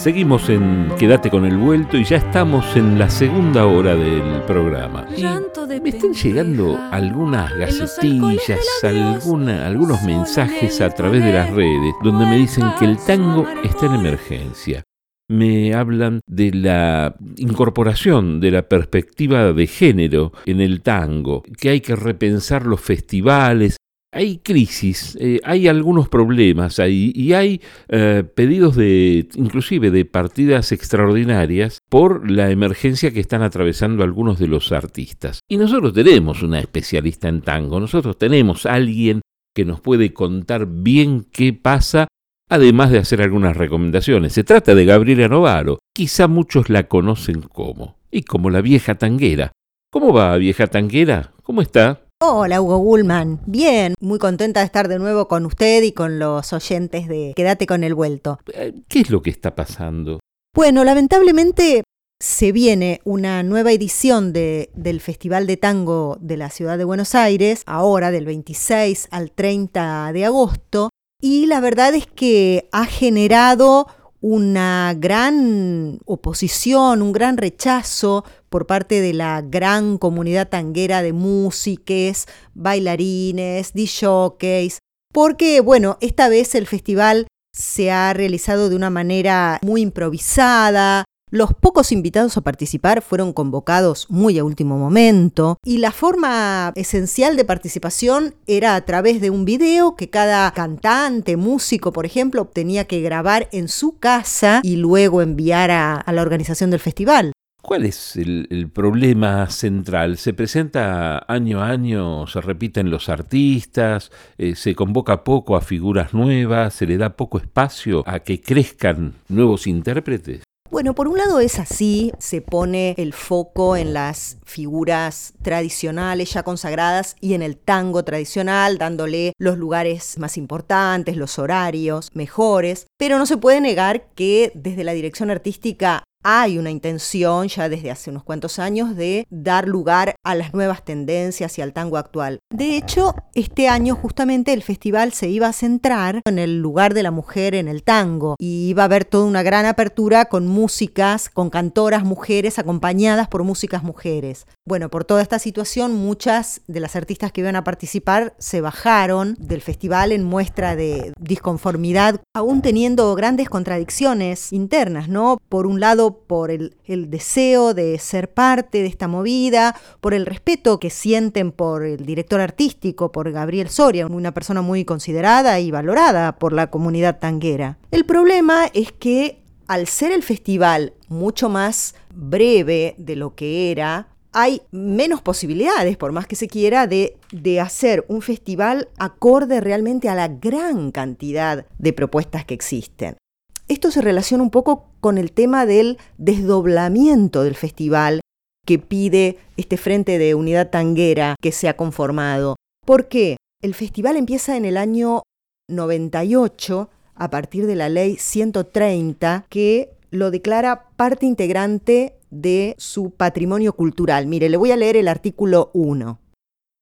Seguimos en Quédate con el vuelto y ya estamos en la segunda hora del programa. me están llegando algunas gacetillas, alguna, algunos mensajes a través de las redes donde me dicen que el tango está en emergencia. Me hablan de la incorporación de la perspectiva de género en el tango, que hay que repensar los festivales, hay crisis, eh, hay algunos problemas y hay eh, pedidos de, inclusive de partidas extraordinarias por la emergencia que están atravesando algunos de los artistas. Y nosotros tenemos una especialista en tango, nosotros tenemos alguien que nos puede contar bien qué pasa, además de hacer algunas recomendaciones. Se trata de Gabriela Novaro, quizá muchos la conocen como, y como la vieja tanguera. ¿Cómo va, vieja tanguera? ¿Cómo está? Hola Hugo Gullman, bien, muy contenta de estar de nuevo con usted y con los oyentes de Quédate con el vuelto. Eh, ¿Qué es lo que está pasando? Bueno, lamentablemente se viene una nueva edición del Festival de Tango de la Ciudad de Buenos Aires, ahora del 26 al 30 de agosto, y la verdad es que ha generado una gran oposición, un gran rechazo por parte de la gran comunidad tanguera de músiques, bailarines, DJs, porque, bueno, esta vez el festival se ha realizado de una manera muy improvisada, los pocos invitados a participar fueron convocados muy a último momento y la forma esencial de participación era a través de un video que cada cantante, músico, por ejemplo, tenía que grabar en su casa y luego enviar a, la organización del festival. ¿Cuál es el, problema central? ¿Se presenta año a año, se repiten los artistas, eh, se convoca poco a figuras nuevas, se le da poco espacio a que crezcan nuevos intérpretes? Bueno, por un lado es así, se pone el foco en las figuras tradicionales ya consagradas y en el tango tradicional, dándole los lugares más importantes, los horarios mejores, pero no se puede negar que desde la dirección artística hay una intención ya desde hace unos cuantos años de dar lugar a las nuevas tendencias y al tango actual. De hecho, este año justamente el festival se iba a centrar en el lugar de la mujer en el tango y iba a haber toda una gran apertura con músicas, con cantoras mujeres acompañadas por músicas mujeres. Bueno, por toda esta situación, muchas de las artistas que iban a participar se bajaron del festival en muestra de disconformidad, aún teniendo grandes contradicciones internas, ¿no? Por un lado, por el, deseo de ser parte de esta movida, por el respeto que sienten por el director artístico, por Gabriel Soria, una persona muy considerada y valorada por la comunidad tanguera. El problema es que al ser el festival mucho más breve de lo que era, hay menos posibilidades, por más que se quiera, de, hacer un festival acorde realmente a la gran cantidad de propuestas que existen. Esto se relaciona un poco con el tema del desdoblamiento del festival que pide este Frente de Unidad Tanguera que se ha conformado. ¿Por qué? El festival empieza en el año 98 a partir de la ley 130 que lo declara parte integrante de su patrimonio cultural. Mire, le voy a leer el artículo 1.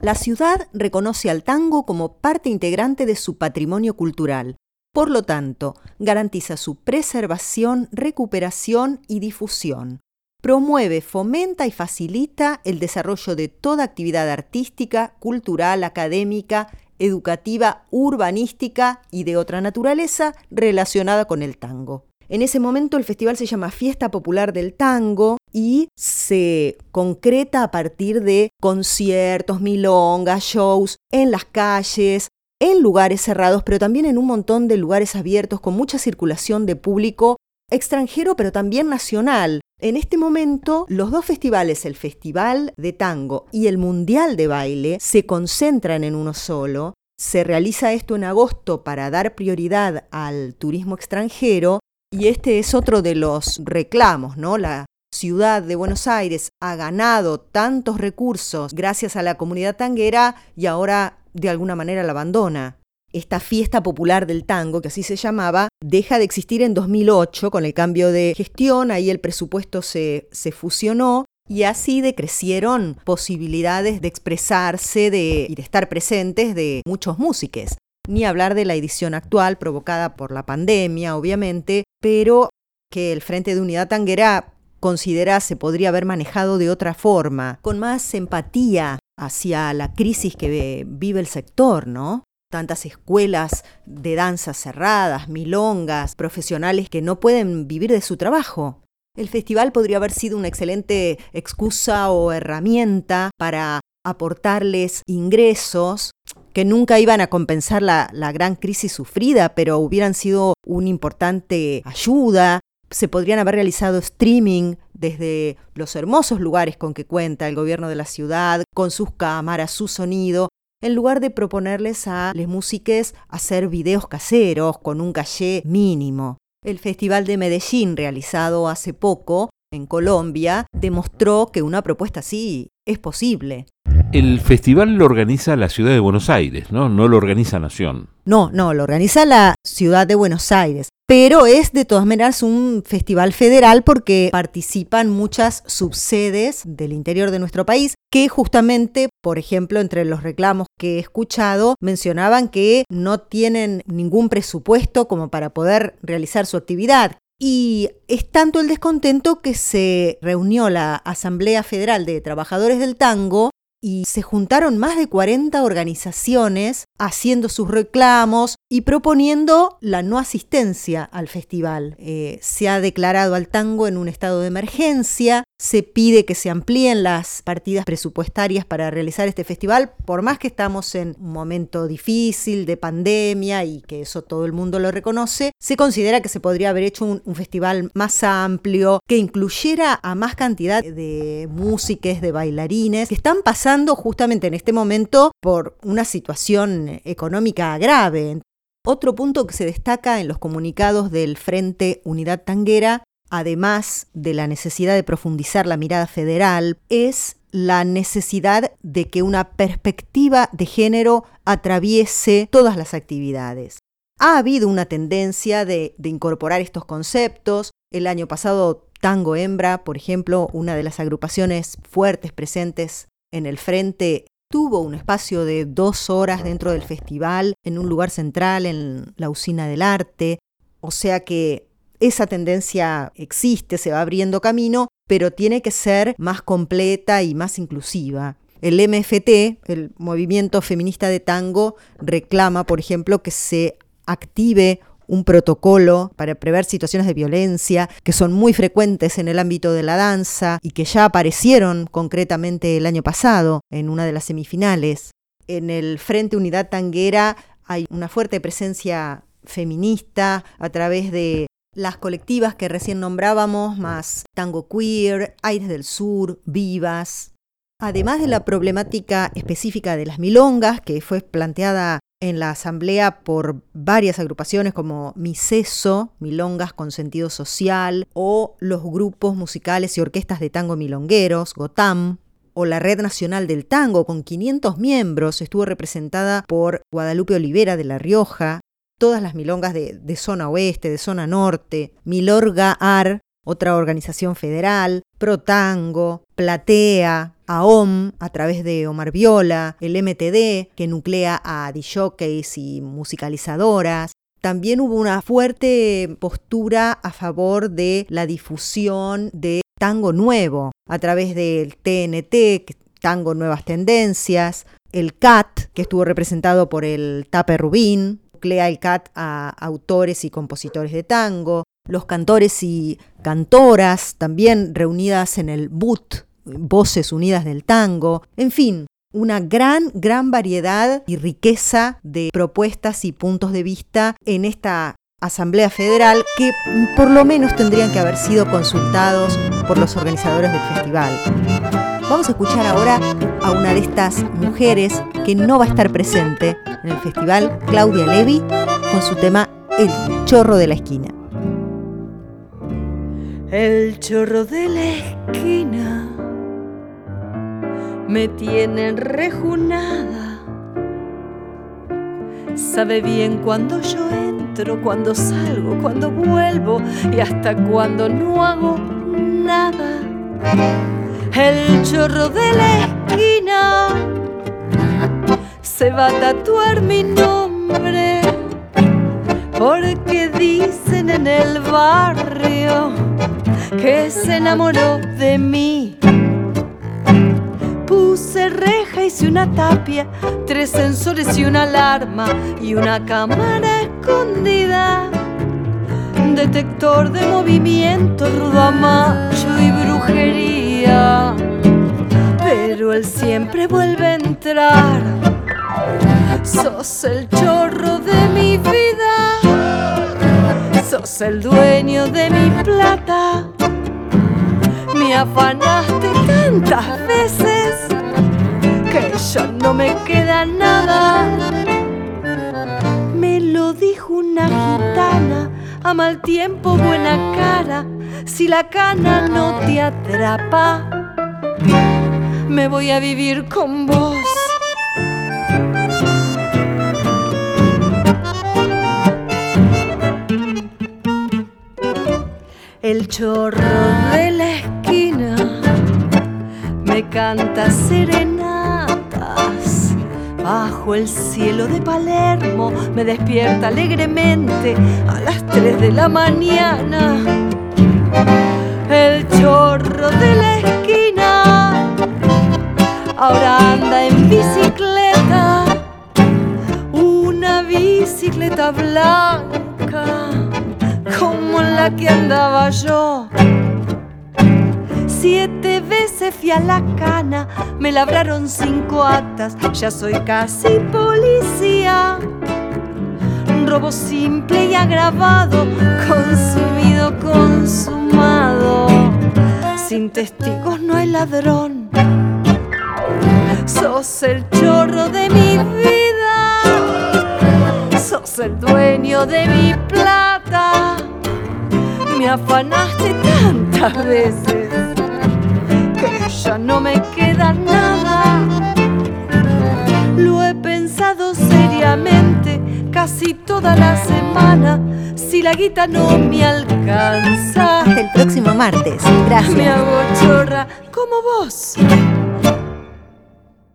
La ciudad reconoce al tango como parte integrante de su patrimonio cultural por lo tanto, garantiza su preservación, recuperación y difusión. Promueve, fomenta y facilita el desarrollo de toda actividad artística, cultural, académica, educativa, urbanística y de otra naturaleza relacionada con el tango. En ese momento el festival se llama Fiesta Popular del Tango y se concreta a partir de conciertos, milongas, shows en las calles, en lugares cerrados, pero también en un montón de lugares abiertos con mucha circulación de público extranjero, pero también nacional. En este momento, los dos festivales, el Festival de Tango y el Mundial de Baile, se concentran en uno solo. Se realiza esto en agosto para dar prioridad al turismo extranjero y este es otro de los reclamos, ¿no? La ciudad de Buenos Aires ha ganado tantos recursos gracias a la comunidad tanguera y ahora de alguna manera la abandona. Esta fiesta popular del tango, que así se llamaba, deja de existir en 2008 con el cambio de gestión, ahí el presupuesto se, se fusionó y así decrecieron posibilidades de expresarse de, y de estar presentes de muchos músicos. Ni hablar de la edición actual provocada por la pandemia, obviamente, pero que el Frente de Unidad Tanguera considera se podría haber manejado de otra forma, con más empatía hacia la crisis que vive el sector, ¿no? Tantas escuelas de danza cerradas, milongas, profesionales que no pueden vivir de su trabajo. El festival podría haber sido una excelente excusa o herramienta para aportarles ingresos que nunca iban a compensar la, gran crisis sufrida, pero hubieran sido una importante ayuda se podrían haber realizado streaming desde los hermosos lugares con que cuenta el gobierno de la ciudad, con sus cámaras, su sonido, en lugar de proponerles a les músiques hacer videos caseros con un caché mínimo. El Festival de Medellín, realizado hace poco en Colombia, demostró que una propuesta así es posible. El festival lo organiza la ciudad de Buenos Aires, ¿no? No lo organiza Nación. No, no, lo organiza la ciudad de Buenos Aires. Pero es de todas maneras un festival federal porque participan muchas subsedes del interior de nuestro país que justamente, por ejemplo, entre los reclamos que he escuchado, mencionaban que no tienen ningún presupuesto como para poder realizar su actividad. Y es tanto el descontento que se reunió la Asamblea Federal de Trabajadores del Tango y se juntaron más de 40 organizaciones haciendo sus reclamos y proponiendo la no asistencia al festival. Eh, se ha declarado al tango en un estado de emergencia, se pide que se amplíen las partidas presupuestarias para realizar este festival, por más que estamos en un momento difícil de pandemia y que eso todo el mundo lo reconoce, se considera que se podría haber hecho un, festival más amplio, que incluyera a más cantidad de músicos, de bailarines, que están pasando justamente en este momento por una situación económica grave. Otro punto que se destaca en los comunicados del Frente Unidad Tanguera además de la necesidad de profundizar la mirada federal, es la necesidad de que una perspectiva de género atraviese todas las actividades. Ha habido una tendencia de, incorporar estos conceptos. El año pasado, Tango Hembra, por ejemplo, una de las agrupaciones fuertes presentes en el frente, tuvo un espacio de dos horas dentro del festival, en un lugar central, en la usina del arte. O sea que esa tendencia existe, se va abriendo camino, pero tiene que ser más completa y más inclusiva. El MFT, el Movimiento Feminista de Tango, reclama, por ejemplo, que se active un protocolo para prever situaciones de violencia que son muy frecuentes en el ámbito de la danza y que ya aparecieron concretamente el año pasado en una de las semifinales. En el Frente Unidad Tanguera hay una fuerte presencia feminista a través de las colectivas que recién nombrábamos, más Tango Queer, Aires del Sur, Vivas. Además de la problemática específica de las milongas, que fue planteada en la asamblea por varias agrupaciones como Miseso, Milongas con Sentido Social, o los grupos musicales y orquestas de tango milongueros, Gotam, o la Red Nacional del Tango, con 500 miembros, estuvo representada por Guadalupe Olivera de La Rioja, todas las milongas de, zona oeste, de zona norte, Milorga AR, otra organización federal, Protango, Platea, AOM a través de Omar Viola, el MTD que nuclea a DJs y musicalizadoras. También hubo una fuerte postura a favor de la difusión de tango nuevo a través del TNT, Tango Nuevas Tendencias, el CAT, que estuvo representado por el Tape Rubín, nuclea el CAT a autores y compositores de tango, los cantores y cantoras también reunidas en el BUT, Voces Unidas del Tango, en fin, una gran, gran variedad y riqueza de propuestas y puntos de vista en esta Asamblea Federal que por lo menos tendrían que haber sido consultados por los organizadores del festival. Vamos a escuchar ahora a una de estas mujeres que no va a estar presente en el festival, Claudia Levi, con su tema El chorro de la esquina. El chorro de la esquina me tiene rejunada. Sabe bien cuando yo entro, cuando salgo, cuando vuelvo y hasta cuando no hago nada el chorro de la esquina se va a tatuar mi nombre porque dicen en el barrio que se enamoró de mí. Puse reja, hice una tapia, tres sensores y una alarma y una cámara escondida. Detector de movimiento, rudamacho y brujería. Pero él siempre vuelve a entrar. Sos el chorro de mi vida. Sos el dueño de mi plata. Me afanaste tantas veces que ya no me queda nada. Me lo dijo una gitana, a mal tiempo buena cara. Si la cana no te atrapa, me voy a vivir con vos. El chorro de me canta serenatas. Bajo el cielo de Palermo me despierta alegremente a las 3 de la mañana. El chorro de la esquina ahora anda en bicicleta, una bicicleta blanca como la que andaba yo. Siete veces fui a la cana, me labraron cinco actas, ya soy casi policía. Robo simple y agravado, consumido, consumado. Sin testigos no hay ladrón. Sos el chorro de mi vida, sos el dueño de mi plata me afanaste tantas veces ya no me queda nada. Lo he pensado seriamente casi toda la semana. Si la guita no me alcanza, hasta el próximo martes. Gracias. Me hago chorra como vos.